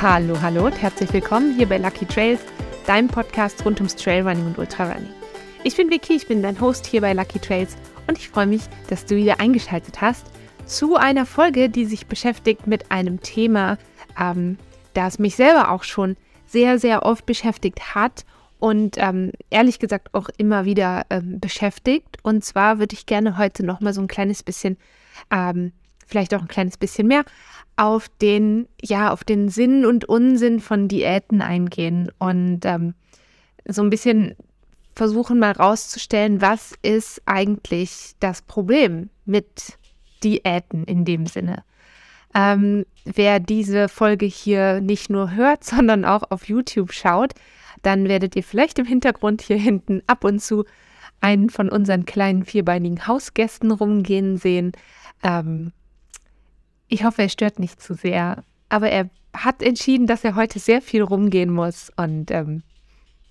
Hallo, hallo und herzlich willkommen hier bei Lucky Trails, deinem Podcast rund ums Trailrunning und Ultrarunning. Ich bin Vicky, ich bin dein Host hier bei Lucky Trails und ich freue mich, dass du wieder eingeschaltet hast zu einer Folge, die sich beschäftigt mit einem Thema, ähm, das mich selber auch schon sehr, sehr oft beschäftigt hat und ähm, ehrlich gesagt auch immer wieder ähm, beschäftigt. Und zwar würde ich gerne heute nochmal so ein kleines bisschen, ähm, vielleicht auch ein kleines bisschen mehr auf den, ja, auf den Sinn und Unsinn von Diäten eingehen und ähm, so ein bisschen versuchen mal rauszustellen, was ist eigentlich das Problem mit Diäten in dem Sinne. Ähm, wer diese Folge hier nicht nur hört, sondern auch auf YouTube schaut, dann werdet ihr vielleicht im Hintergrund hier hinten ab und zu einen von unseren kleinen vierbeinigen Hausgästen rumgehen sehen. Ähm, ich hoffe, er stört nicht zu sehr. Aber er hat entschieden, dass er heute sehr viel rumgehen muss. Und ähm,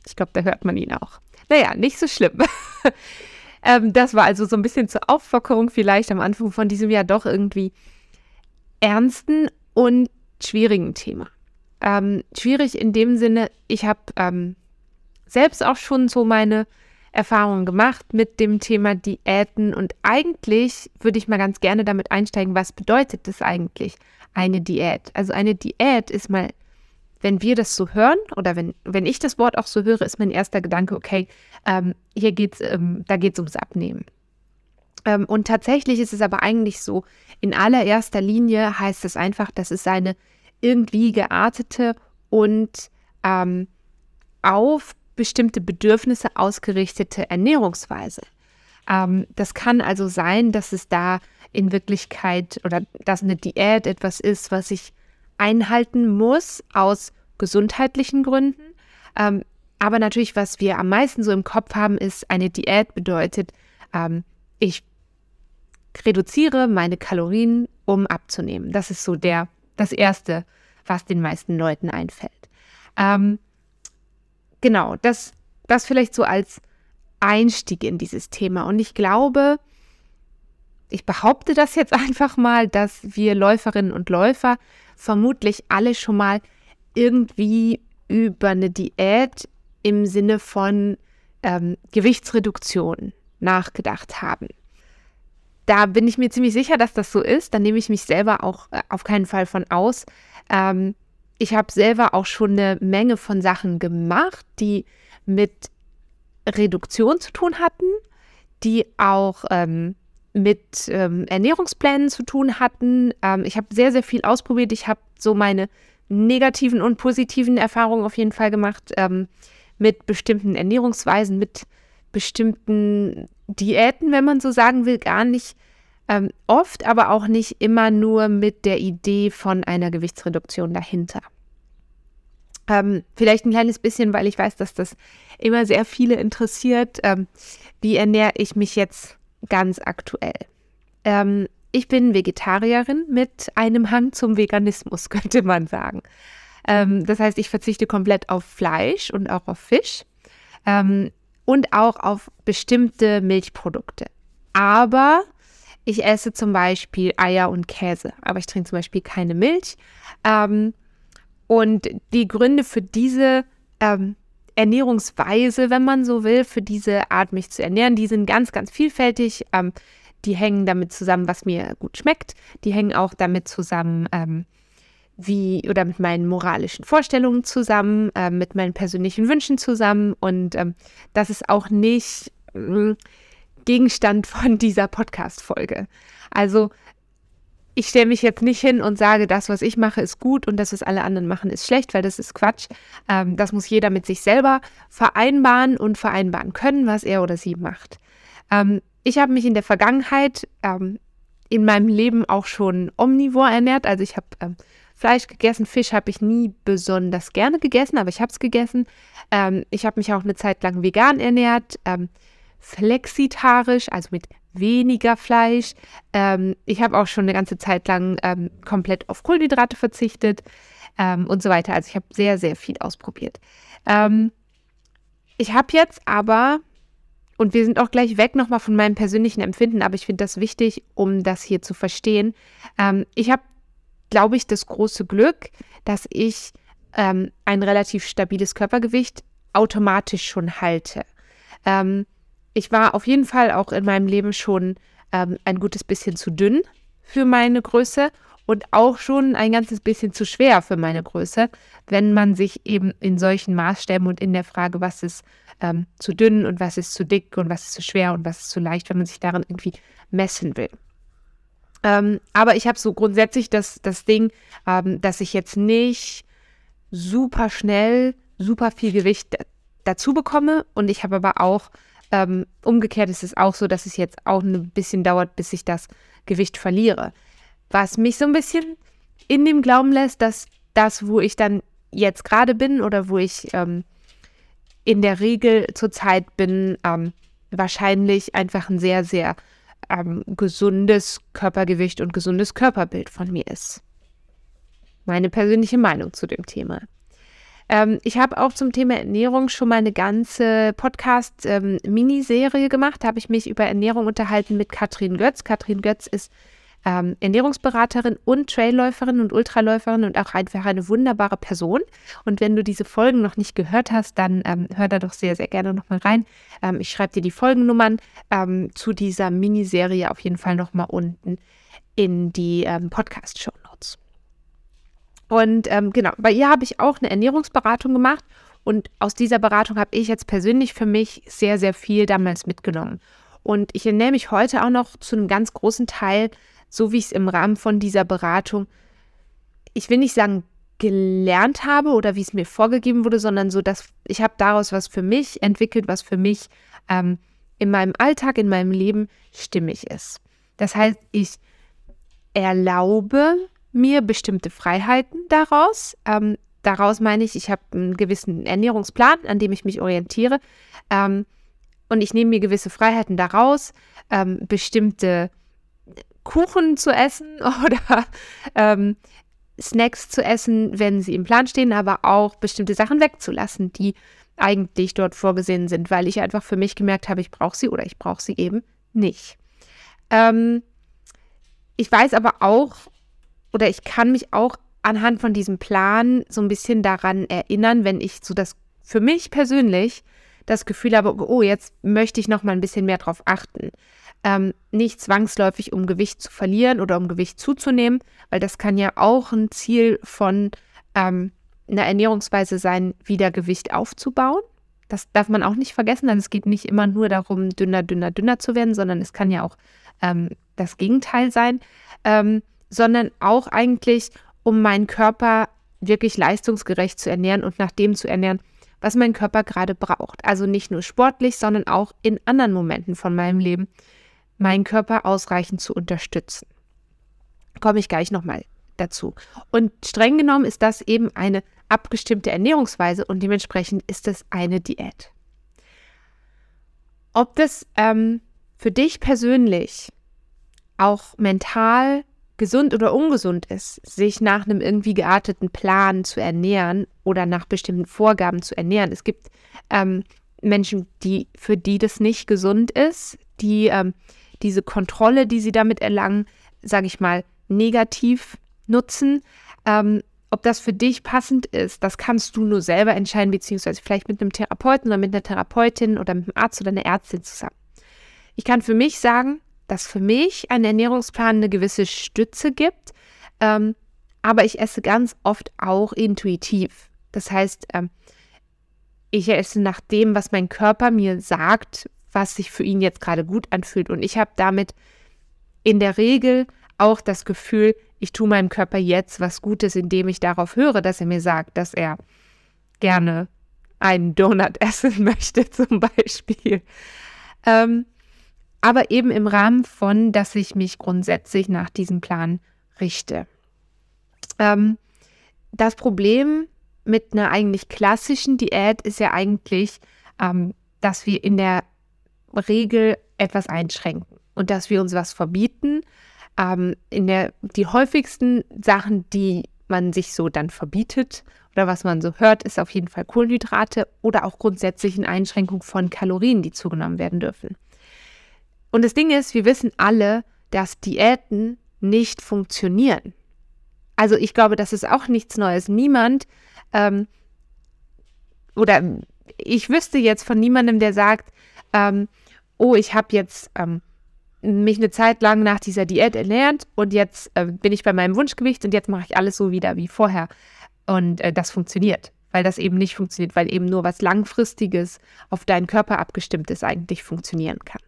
ich glaube, da hört man ihn auch. Naja, nicht so schlimm. ähm, das war also so ein bisschen zur Auflockerung vielleicht am Anfang von diesem Jahr doch irgendwie ernsten und schwierigen Thema. Ähm, schwierig in dem Sinne, ich habe ähm, selbst auch schon so meine Erfahrungen gemacht mit dem Thema Diäten und eigentlich würde ich mal ganz gerne damit einsteigen, was bedeutet das eigentlich, eine Diät? Also eine Diät ist mal, wenn wir das so hören oder wenn, wenn ich das Wort auch so höre, ist mein erster Gedanke, okay, ähm, hier geht's, ähm, da geht es ums Abnehmen. Ähm, und tatsächlich ist es aber eigentlich so, in allererster Linie heißt es einfach, dass es eine irgendwie geartete und ähm, auf bestimmte Bedürfnisse ausgerichtete Ernährungsweise. Ähm, das kann also sein, dass es da in Wirklichkeit oder dass eine Diät etwas ist, was ich einhalten muss aus gesundheitlichen Gründen. Ähm, aber natürlich, was wir am meisten so im Kopf haben, ist, eine Diät bedeutet, ähm, ich reduziere meine Kalorien, um abzunehmen. Das ist so der, das Erste, was den meisten Leuten einfällt. Ähm, genau, das, das vielleicht so als Einstieg in dieses Thema. Und ich glaube, ich behaupte das jetzt einfach mal, dass wir Läuferinnen und Läufer vermutlich alle schon mal irgendwie über eine Diät im Sinne von ähm, Gewichtsreduktion nachgedacht haben. Da bin ich mir ziemlich sicher, dass das so ist. Da nehme ich mich selber auch äh, auf keinen Fall von aus. Ähm, ich habe selber auch schon eine Menge von Sachen gemacht, die mit Reduktion zu tun hatten, die auch ähm, mit ähm, Ernährungsplänen zu tun hatten. Ähm, ich habe sehr, sehr viel ausprobiert. Ich habe so meine negativen und positiven Erfahrungen auf jeden Fall gemacht ähm, mit bestimmten Ernährungsweisen, mit bestimmten Diäten, wenn man so sagen will, gar nicht ähm, oft, aber auch nicht immer nur mit der Idee von einer Gewichtsreduktion dahinter. Ähm, vielleicht ein kleines bisschen, weil ich weiß, dass das immer sehr viele interessiert. Ähm, wie ernähre ich mich jetzt ganz aktuell? Ähm, ich bin Vegetarierin mit einem Hang zum Veganismus, könnte man sagen. Ähm, das heißt, ich verzichte komplett auf Fleisch und auch auf Fisch ähm, und auch auf bestimmte Milchprodukte. Aber ich esse zum Beispiel Eier und Käse, aber ich trinke zum Beispiel keine Milch. Ähm, und die Gründe für diese ähm, Ernährungsweise, wenn man so will, für diese Art, mich zu ernähren, die sind ganz, ganz vielfältig. Ähm, die hängen damit zusammen, was mir gut schmeckt. Die hängen auch damit zusammen, ähm, wie oder mit meinen moralischen Vorstellungen zusammen, äh, mit meinen persönlichen Wünschen zusammen. Und ähm, das ist auch nicht äh, Gegenstand von dieser Podcast-Folge. Also ich stelle mich jetzt nicht hin und sage, das, was ich mache, ist gut und das, was alle anderen machen, ist schlecht, weil das ist Quatsch. Ähm, das muss jeder mit sich selber vereinbaren und vereinbaren können, was er oder sie macht. Ähm, ich habe mich in der Vergangenheit ähm, in meinem Leben auch schon omnivor ernährt. Also ich habe ähm, Fleisch gegessen, Fisch habe ich nie besonders gerne gegessen, aber ich habe es gegessen. Ähm, ich habe mich auch eine Zeit lang vegan ernährt. Ähm, flexitarisch, also mit weniger Fleisch. Ähm, ich habe auch schon eine ganze Zeit lang ähm, komplett auf Kohlenhydrate verzichtet ähm, und so weiter. Also ich habe sehr, sehr viel ausprobiert. Ähm, ich habe jetzt aber, und wir sind auch gleich weg nochmal von meinem persönlichen Empfinden, aber ich finde das wichtig, um das hier zu verstehen. Ähm, ich habe, glaube ich, das große Glück, dass ich ähm, ein relativ stabiles Körpergewicht automatisch schon halte. Ähm, ich war auf jeden Fall auch in meinem Leben schon ähm, ein gutes bisschen zu dünn für meine Größe und auch schon ein ganzes bisschen zu schwer für meine Größe, wenn man sich eben in solchen Maßstäben und in der Frage, was ist ähm, zu dünn und was ist zu dick und was ist zu schwer und was ist zu leicht, wenn man sich darin irgendwie messen will. Ähm, aber ich habe so grundsätzlich das, das Ding, ähm, dass ich jetzt nicht super schnell super viel Gewicht dazu bekomme und ich habe aber auch ähm, umgekehrt ist es auch so, dass es jetzt auch ein bisschen dauert, bis ich das Gewicht verliere. Was mich so ein bisschen in dem Glauben lässt, dass das, wo ich dann jetzt gerade bin oder wo ich ähm, in der Regel zurzeit bin, ähm, wahrscheinlich einfach ein sehr, sehr ähm, gesundes Körpergewicht und gesundes Körperbild von mir ist. Meine persönliche Meinung zu dem Thema. Ähm, ich habe auch zum Thema Ernährung schon mal eine ganze Podcast-Miniserie ähm, gemacht. Da habe ich mich über Ernährung unterhalten mit Katrin Götz. Katrin Götz ist ähm, Ernährungsberaterin und Trailläuferin und Ultraläuferin und auch einfach eine wunderbare Person. Und wenn du diese Folgen noch nicht gehört hast, dann ähm, hör da doch sehr, sehr gerne nochmal rein. Ähm, ich schreibe dir die Folgennummern ähm, zu dieser Miniserie auf jeden Fall nochmal unten in die ähm, Podcast-Show. Und ähm, genau, bei ihr habe ich auch eine Ernährungsberatung gemacht und aus dieser Beratung habe ich jetzt persönlich für mich sehr, sehr viel damals mitgenommen. Und ich ernähre mich heute auch noch zu einem ganz großen Teil, so wie ich es im Rahmen von dieser Beratung, ich will nicht sagen, gelernt habe oder wie es mir vorgegeben wurde, sondern so, dass ich habe daraus was für mich entwickelt, was für mich ähm, in meinem Alltag, in meinem Leben stimmig ist. Das heißt, ich erlaube mir bestimmte Freiheiten daraus. Ähm, daraus meine ich, ich habe einen gewissen Ernährungsplan, an dem ich mich orientiere. Ähm, und ich nehme mir gewisse Freiheiten daraus, ähm, bestimmte Kuchen zu essen oder ähm, Snacks zu essen, wenn sie im Plan stehen, aber auch bestimmte Sachen wegzulassen, die eigentlich dort vorgesehen sind, weil ich einfach für mich gemerkt habe, ich brauche sie oder ich brauche sie eben nicht. Ähm, ich weiß aber auch, oder ich kann mich auch anhand von diesem Plan so ein bisschen daran erinnern, wenn ich so das für mich persönlich das Gefühl habe, oh, jetzt möchte ich noch mal ein bisschen mehr drauf achten. Ähm, nicht zwangsläufig, um Gewicht zu verlieren oder um Gewicht zuzunehmen, weil das kann ja auch ein Ziel von ähm, einer Ernährungsweise sein, wieder Gewicht aufzubauen. Das darf man auch nicht vergessen, denn es geht nicht immer nur darum, dünner, dünner, dünner zu werden, sondern es kann ja auch ähm, das Gegenteil sein. Sondern auch eigentlich, um meinen Körper wirklich leistungsgerecht zu ernähren und nach dem zu ernähren, was mein Körper gerade braucht. Also nicht nur sportlich, sondern auch in anderen Momenten von meinem Leben, meinen Körper ausreichend zu unterstützen. Komme ich gleich nochmal dazu. Und streng genommen ist das eben eine abgestimmte Ernährungsweise und dementsprechend ist es eine Diät. Ob das ähm, für dich persönlich auch mental gesund oder ungesund ist, sich nach einem irgendwie gearteten Plan zu ernähren oder nach bestimmten Vorgaben zu ernähren. Es gibt ähm, Menschen, die für die das nicht gesund ist, die ähm, diese Kontrolle, die sie damit erlangen, sage ich mal, negativ nutzen. Ähm, ob das für dich passend ist, das kannst du nur selber entscheiden, beziehungsweise vielleicht mit einem Therapeuten oder mit einer Therapeutin oder mit einem Arzt oder einer Ärztin zusammen. Ich kann für mich sagen, dass für mich ein Ernährungsplan eine gewisse Stütze gibt, ähm, aber ich esse ganz oft auch intuitiv. Das heißt, ähm, ich esse nach dem, was mein Körper mir sagt, was sich für ihn jetzt gerade gut anfühlt. Und ich habe damit in der Regel auch das Gefühl, ich tue meinem Körper jetzt was Gutes, indem ich darauf höre, dass er mir sagt, dass er gerne einen Donut essen möchte, zum Beispiel. Ähm, aber eben im Rahmen von, dass ich mich grundsätzlich nach diesem Plan richte. Ähm, das Problem mit einer eigentlich klassischen Diät ist ja eigentlich, ähm, dass wir in der Regel etwas einschränken und dass wir uns was verbieten. Ähm, in der, die häufigsten Sachen, die man sich so dann verbietet oder was man so hört, ist auf jeden Fall Kohlenhydrate oder auch grundsätzlich eine Einschränkung von Kalorien, die zugenommen werden dürfen. Und das Ding ist, wir wissen alle, dass Diäten nicht funktionieren. Also ich glaube, das ist auch nichts Neues. Niemand ähm, oder ich wüsste jetzt von niemandem, der sagt, ähm, oh, ich habe jetzt ähm, mich eine Zeit lang nach dieser Diät ernährt und jetzt äh, bin ich bei meinem Wunschgewicht und jetzt mache ich alles so wieder wie vorher. Und äh, das funktioniert, weil das eben nicht funktioniert, weil eben nur was Langfristiges auf deinen Körper abgestimmt ist, eigentlich funktionieren kann.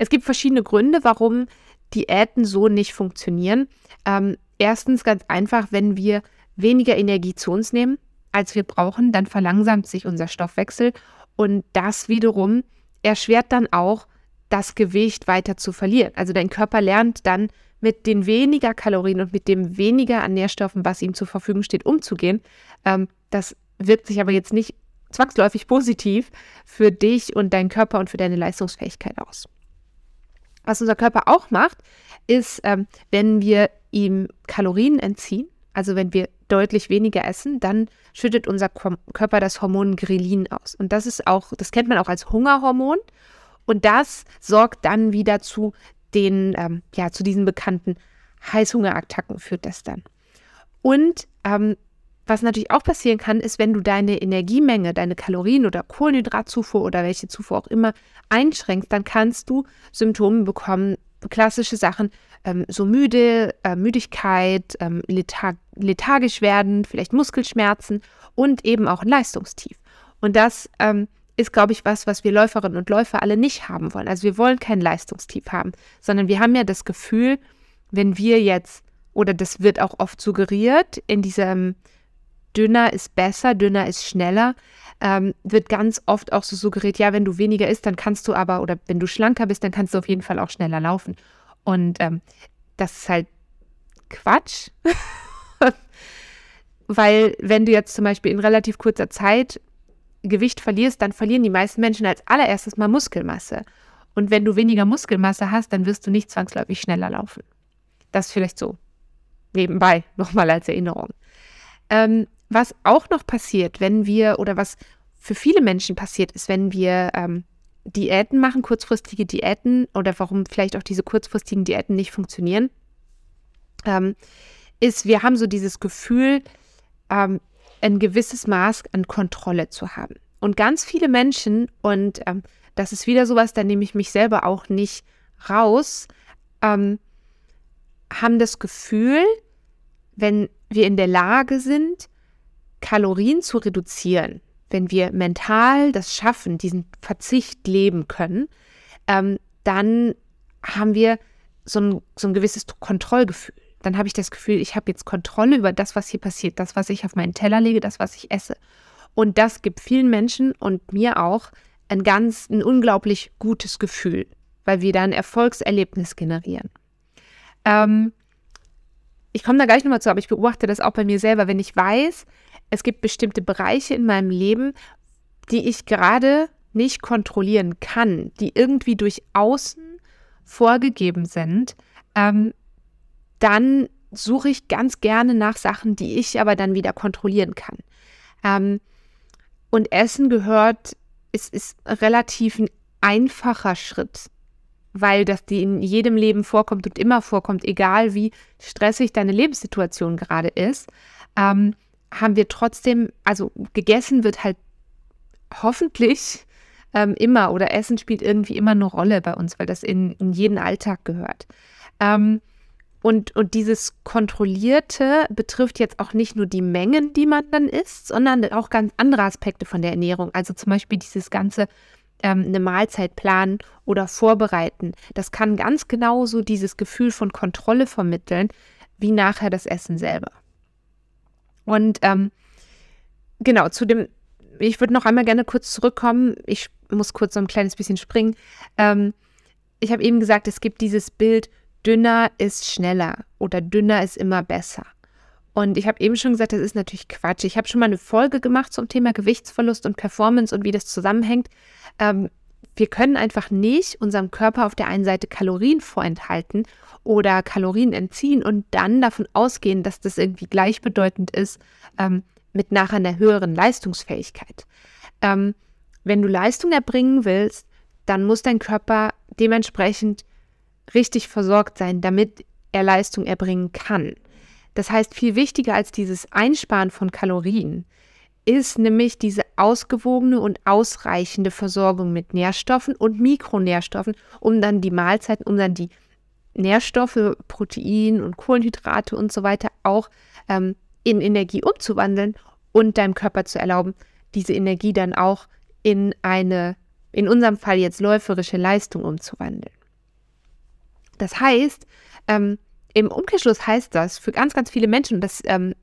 Es gibt verschiedene Gründe, warum Diäten so nicht funktionieren. Ähm, erstens ganz einfach, wenn wir weniger Energie zu uns nehmen, als wir brauchen, dann verlangsamt sich unser Stoffwechsel und das wiederum erschwert dann auch das Gewicht weiter zu verlieren. Also dein Körper lernt dann mit den weniger Kalorien und mit dem weniger an Nährstoffen, was ihm zur Verfügung steht, umzugehen. Ähm, das wirkt sich aber jetzt nicht zwangsläufig positiv für dich und deinen Körper und für deine Leistungsfähigkeit aus. Was unser Körper auch macht, ist, ähm, wenn wir ihm Kalorien entziehen, also wenn wir deutlich weniger essen, dann schüttet unser Körper das Hormon Grelin aus. Und das ist auch, das kennt man auch als Hungerhormon. Und das sorgt dann wieder zu den, ähm, ja, zu diesen bekannten Heißhungerattacken führt das dann. Und ähm, was natürlich auch passieren kann, ist, wenn du deine Energiemenge, deine Kalorien oder Kohlenhydratzufuhr oder welche Zufuhr auch immer einschränkst, dann kannst du Symptome bekommen, klassische Sachen, ähm, so müde, äh, Müdigkeit, ähm, letharg lethargisch werden, vielleicht Muskelschmerzen und eben auch ein Leistungstief. Und das ähm, ist, glaube ich, was, was wir Läuferinnen und Läufer alle nicht haben wollen. Also wir wollen kein Leistungstief haben, sondern wir haben ja das Gefühl, wenn wir jetzt, oder das wird auch oft suggeriert in diesem dünner ist besser, dünner ist schneller, ähm, wird ganz oft auch so suggeriert, ja, wenn du weniger isst, dann kannst du aber, oder wenn du schlanker bist, dann kannst du auf jeden Fall auch schneller laufen. Und ähm, das ist halt Quatsch. Weil wenn du jetzt zum Beispiel in relativ kurzer Zeit Gewicht verlierst, dann verlieren die meisten Menschen als allererstes mal Muskelmasse. Und wenn du weniger Muskelmasse hast, dann wirst du nicht zwangsläufig schneller laufen. Das vielleicht so nebenbei nochmal als Erinnerung. Ähm, was auch noch passiert, wenn wir, oder was für viele Menschen passiert ist, wenn wir ähm, Diäten machen, kurzfristige Diäten, oder warum vielleicht auch diese kurzfristigen Diäten nicht funktionieren, ähm, ist, wir haben so dieses Gefühl, ähm, ein gewisses Maß an Kontrolle zu haben. Und ganz viele Menschen, und ähm, das ist wieder sowas, da nehme ich mich selber auch nicht raus, ähm, haben das Gefühl, wenn wir in der Lage sind, Kalorien zu reduzieren, wenn wir mental das schaffen, diesen Verzicht leben können, ähm, dann haben wir so ein, so ein gewisses Kontrollgefühl. Dann habe ich das Gefühl, ich habe jetzt Kontrolle über das, was hier passiert, das, was ich auf meinen Teller lege, das, was ich esse. Und das gibt vielen Menschen und mir auch ein ganz, ein unglaublich gutes Gefühl, weil wir da ein Erfolgserlebnis generieren. Ähm, ich komme da gleich nochmal zu, aber ich beobachte das auch bei mir selber, wenn ich weiß, es gibt bestimmte Bereiche in meinem Leben, die ich gerade nicht kontrollieren kann, die irgendwie durch Außen vorgegeben sind, ähm, dann suche ich ganz gerne nach Sachen, die ich aber dann wieder kontrollieren kann. Ähm, und Essen gehört, es ist relativ ein einfacher Schritt, weil das die in jedem Leben vorkommt und immer vorkommt, egal wie stressig deine Lebenssituation gerade ist. Ähm, haben wir trotzdem, also gegessen wird halt hoffentlich ähm, immer oder Essen spielt irgendwie immer eine Rolle bei uns, weil das in, in jeden Alltag gehört. Ähm, und, und dieses Kontrollierte betrifft jetzt auch nicht nur die Mengen, die man dann isst, sondern auch ganz andere Aspekte von der Ernährung. Also zum Beispiel dieses ganze ähm, eine Mahlzeit planen oder vorbereiten. Das kann ganz genauso dieses Gefühl von Kontrolle vermitteln, wie nachher das Essen selber. Und ähm, genau, zu dem, ich würde noch einmal gerne kurz zurückkommen. Ich muss kurz so ein kleines bisschen springen. Ähm, ich habe eben gesagt, es gibt dieses Bild, dünner ist schneller oder dünner ist immer besser. Und ich habe eben schon gesagt, das ist natürlich Quatsch. Ich habe schon mal eine Folge gemacht zum Thema Gewichtsverlust und Performance und wie das zusammenhängt. Ähm, wir können einfach nicht unserem Körper auf der einen Seite Kalorien vorenthalten oder Kalorien entziehen und dann davon ausgehen, dass das irgendwie gleichbedeutend ist ähm, mit nachher einer höheren Leistungsfähigkeit. Ähm, wenn du Leistung erbringen willst, dann muss dein Körper dementsprechend richtig versorgt sein, damit er Leistung erbringen kann. Das heißt, viel wichtiger als dieses Einsparen von Kalorien ist nämlich diese ausgewogene und ausreichende Versorgung mit Nährstoffen und Mikronährstoffen, um dann die Mahlzeiten, um dann die Nährstoffe, Protein und Kohlenhydrate und so weiter auch ähm, in Energie umzuwandeln und deinem Körper zu erlauben, diese Energie dann auch in eine, in unserem Fall jetzt läuferische Leistung umzuwandeln. Das heißt, ähm, im Umkehrschluss heißt das für ganz, ganz viele Menschen, und das ähm,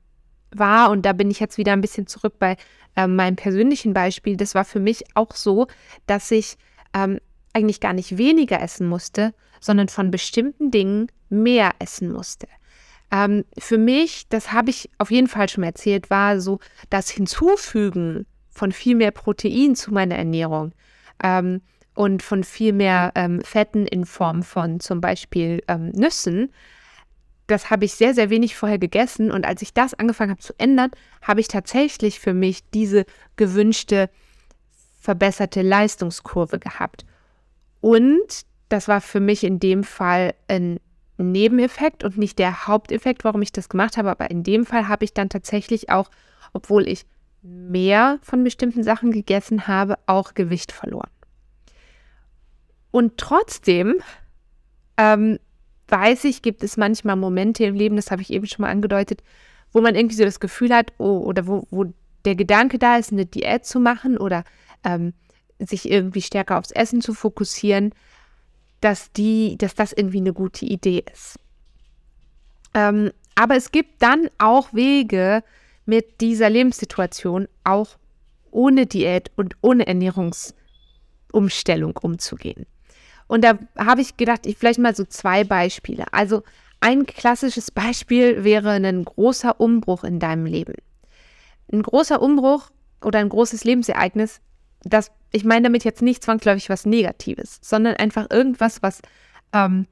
war, und da bin ich jetzt wieder ein bisschen zurück bei ähm, meinem persönlichen Beispiel, das war für mich auch so, dass ich ähm, eigentlich gar nicht weniger essen musste, sondern von bestimmten Dingen mehr essen musste. Ähm, für mich, das habe ich auf jeden Fall schon erzählt, war so das Hinzufügen von viel mehr Protein zu meiner Ernährung ähm, und von viel mehr ähm, Fetten in Form von zum Beispiel ähm, Nüssen das habe ich sehr, sehr wenig vorher gegessen. Und als ich das angefangen habe zu ändern, habe ich tatsächlich für mich diese gewünschte, verbesserte Leistungskurve gehabt. Und das war für mich in dem Fall ein Nebeneffekt und nicht der Haupteffekt, warum ich das gemacht habe. Aber in dem Fall habe ich dann tatsächlich auch, obwohl ich mehr von bestimmten Sachen gegessen habe, auch Gewicht verloren. Und trotzdem ähm, weiß ich, gibt es manchmal Momente im Leben, das habe ich eben schon mal angedeutet, wo man irgendwie so das Gefühl hat, oh, oder wo, wo der Gedanke da ist, eine Diät zu machen oder ähm, sich irgendwie stärker aufs Essen zu fokussieren, dass, die, dass das irgendwie eine gute Idee ist. Ähm, aber es gibt dann auch Wege, mit dieser Lebenssituation auch ohne Diät und ohne Ernährungsumstellung umzugehen. Und da habe ich gedacht, ich vielleicht mal so zwei Beispiele. Also ein klassisches Beispiel wäre ein großer Umbruch in deinem Leben. Ein großer Umbruch oder ein großes Lebensereignis, das, ich meine damit jetzt nicht zwangsläufig was Negatives, sondern einfach irgendwas, was ähm,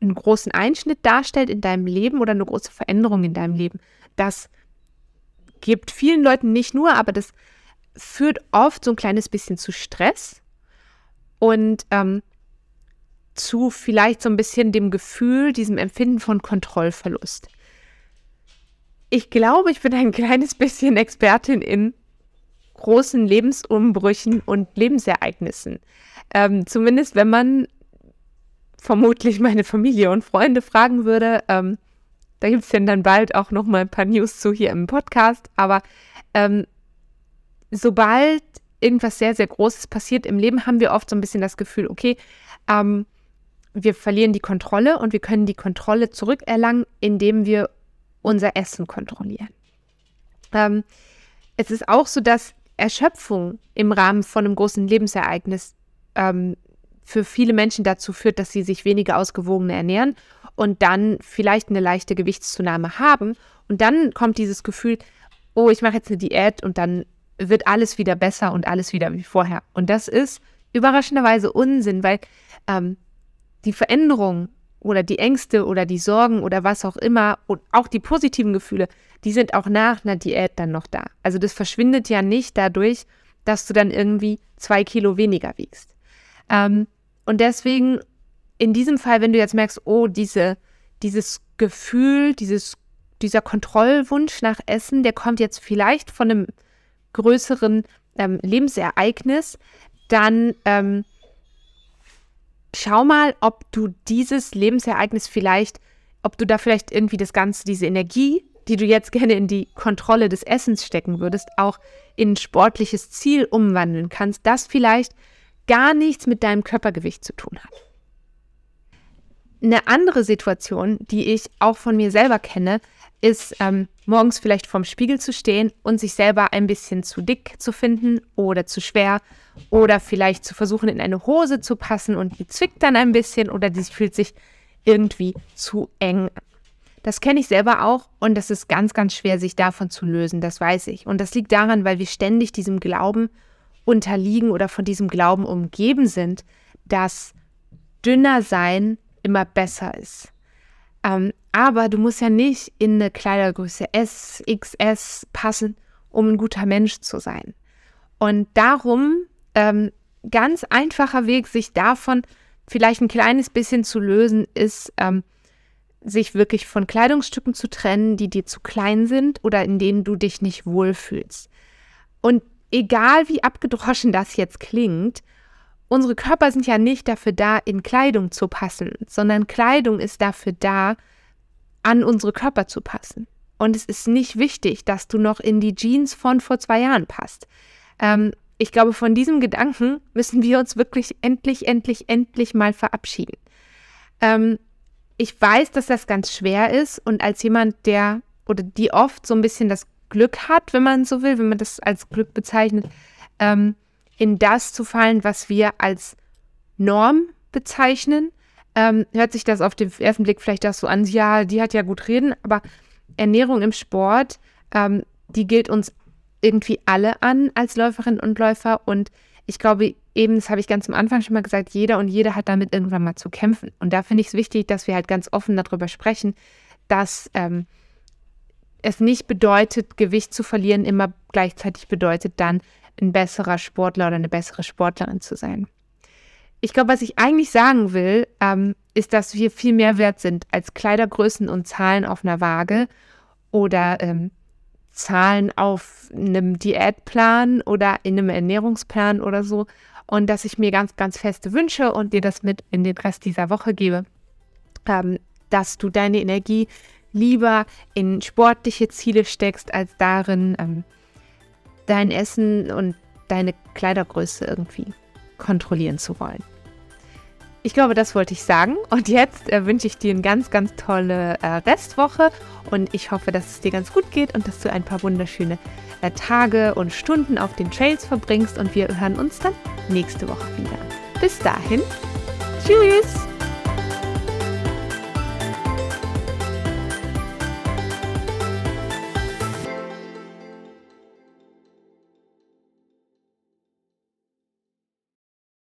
einen großen Einschnitt darstellt in deinem Leben oder eine große Veränderung in deinem Leben. Das gibt vielen Leuten nicht nur, aber das führt oft so ein kleines bisschen zu Stress. Und ähm, zu vielleicht so ein bisschen dem Gefühl, diesem Empfinden von Kontrollverlust. Ich glaube, ich bin ein kleines bisschen Expertin in großen Lebensumbrüchen und Lebensereignissen. Ähm, zumindest wenn man vermutlich meine Familie und Freunde fragen würde. Ähm, da gibt es dann bald auch noch mal ein paar News zu hier im Podcast. Aber ähm, sobald irgendwas sehr, sehr Großes passiert im Leben, haben wir oft so ein bisschen das Gefühl, okay, ähm, wir verlieren die Kontrolle und wir können die Kontrolle zurückerlangen, indem wir unser Essen kontrollieren. Ähm, es ist auch so, dass Erschöpfung im Rahmen von einem großen Lebensereignis ähm, für viele Menschen dazu führt, dass sie sich weniger ausgewogen ernähren und dann vielleicht eine leichte Gewichtszunahme haben. Und dann kommt dieses Gefühl, oh, ich mache jetzt eine Diät und dann wird alles wieder besser und alles wieder wie vorher. Und das ist überraschenderweise Unsinn, weil ähm, die Veränderung oder die Ängste oder die Sorgen oder was auch immer und auch die positiven Gefühle, die sind auch nach einer Diät dann noch da. Also das verschwindet ja nicht dadurch, dass du dann irgendwie zwei Kilo weniger wiegst. Ähm, und deswegen in diesem Fall, wenn du jetzt merkst, oh, diese, dieses Gefühl, dieses, dieser Kontrollwunsch nach Essen, der kommt jetzt vielleicht von einem größeren ähm, Lebensereignis, dann ähm, schau mal, ob du dieses Lebensereignis vielleicht, ob du da vielleicht irgendwie das Ganze, diese Energie, die du jetzt gerne in die Kontrolle des Essens stecken würdest, auch in ein sportliches Ziel umwandeln kannst, das vielleicht gar nichts mit deinem Körpergewicht zu tun hat. Eine andere Situation, die ich auch von mir selber kenne, ist ähm, morgens vielleicht vorm Spiegel zu stehen und sich selber ein bisschen zu dick zu finden oder zu schwer oder vielleicht zu versuchen, in eine Hose zu passen und die zwickt dann ein bisschen oder die fühlt sich irgendwie zu eng. Das kenne ich selber auch und das ist ganz, ganz schwer, sich davon zu lösen, das weiß ich. Und das liegt daran, weil wir ständig diesem Glauben unterliegen oder von diesem Glauben umgeben sind, dass dünner sein immer besser ist. Ähm, aber du musst ja nicht in eine Kleidergröße S, XS passen, um ein guter Mensch zu sein. Und darum ähm, ganz einfacher Weg, sich davon vielleicht ein kleines bisschen zu lösen, ist, ähm, sich wirklich von Kleidungsstücken zu trennen, die dir zu klein sind oder in denen du dich nicht wohlfühlst. Und egal wie abgedroschen das jetzt klingt, unsere Körper sind ja nicht dafür da, in Kleidung zu passen, sondern Kleidung ist dafür da, an unsere Körper zu passen. Und es ist nicht wichtig, dass du noch in die Jeans von vor zwei Jahren passt. Ähm, ich glaube, von diesem Gedanken müssen wir uns wirklich endlich, endlich, endlich mal verabschieden. Ähm, ich weiß, dass das ganz schwer ist und als jemand, der oder die oft so ein bisschen das Glück hat, wenn man so will, wenn man das als Glück bezeichnet, ähm, in das zu fallen, was wir als Norm bezeichnen, ähm, hört sich das auf den ersten Blick vielleicht auch so an, ja, die hat ja gut reden, aber Ernährung im Sport, ähm, die gilt uns irgendwie alle an als Läuferinnen und Läufer und ich glaube, eben, das habe ich ganz am Anfang schon mal gesagt, jeder und jede hat damit irgendwann mal zu kämpfen. Und da finde ich es wichtig, dass wir halt ganz offen darüber sprechen, dass ähm, es nicht bedeutet, Gewicht zu verlieren, immer gleichzeitig bedeutet dann, ein besserer Sportler oder eine bessere Sportlerin zu sein. Ich glaube, was ich eigentlich sagen will, ähm, ist, dass wir viel mehr wert sind als Kleidergrößen und Zahlen auf einer Waage oder ähm, Zahlen auf einem Diätplan oder in einem Ernährungsplan oder so. Und dass ich mir ganz, ganz feste wünsche und dir das mit in den Rest dieser Woche gebe, ähm, dass du deine Energie lieber in sportliche Ziele steckst, als darin, ähm, dein Essen und deine Kleidergröße irgendwie kontrollieren zu wollen. Ich glaube, das wollte ich sagen. Und jetzt äh, wünsche ich dir eine ganz, ganz tolle äh, Restwoche und ich hoffe, dass es dir ganz gut geht und dass du ein paar wunderschöne äh, Tage und Stunden auf den Trails verbringst und wir hören uns dann nächste Woche wieder. Bis dahin, tschüss!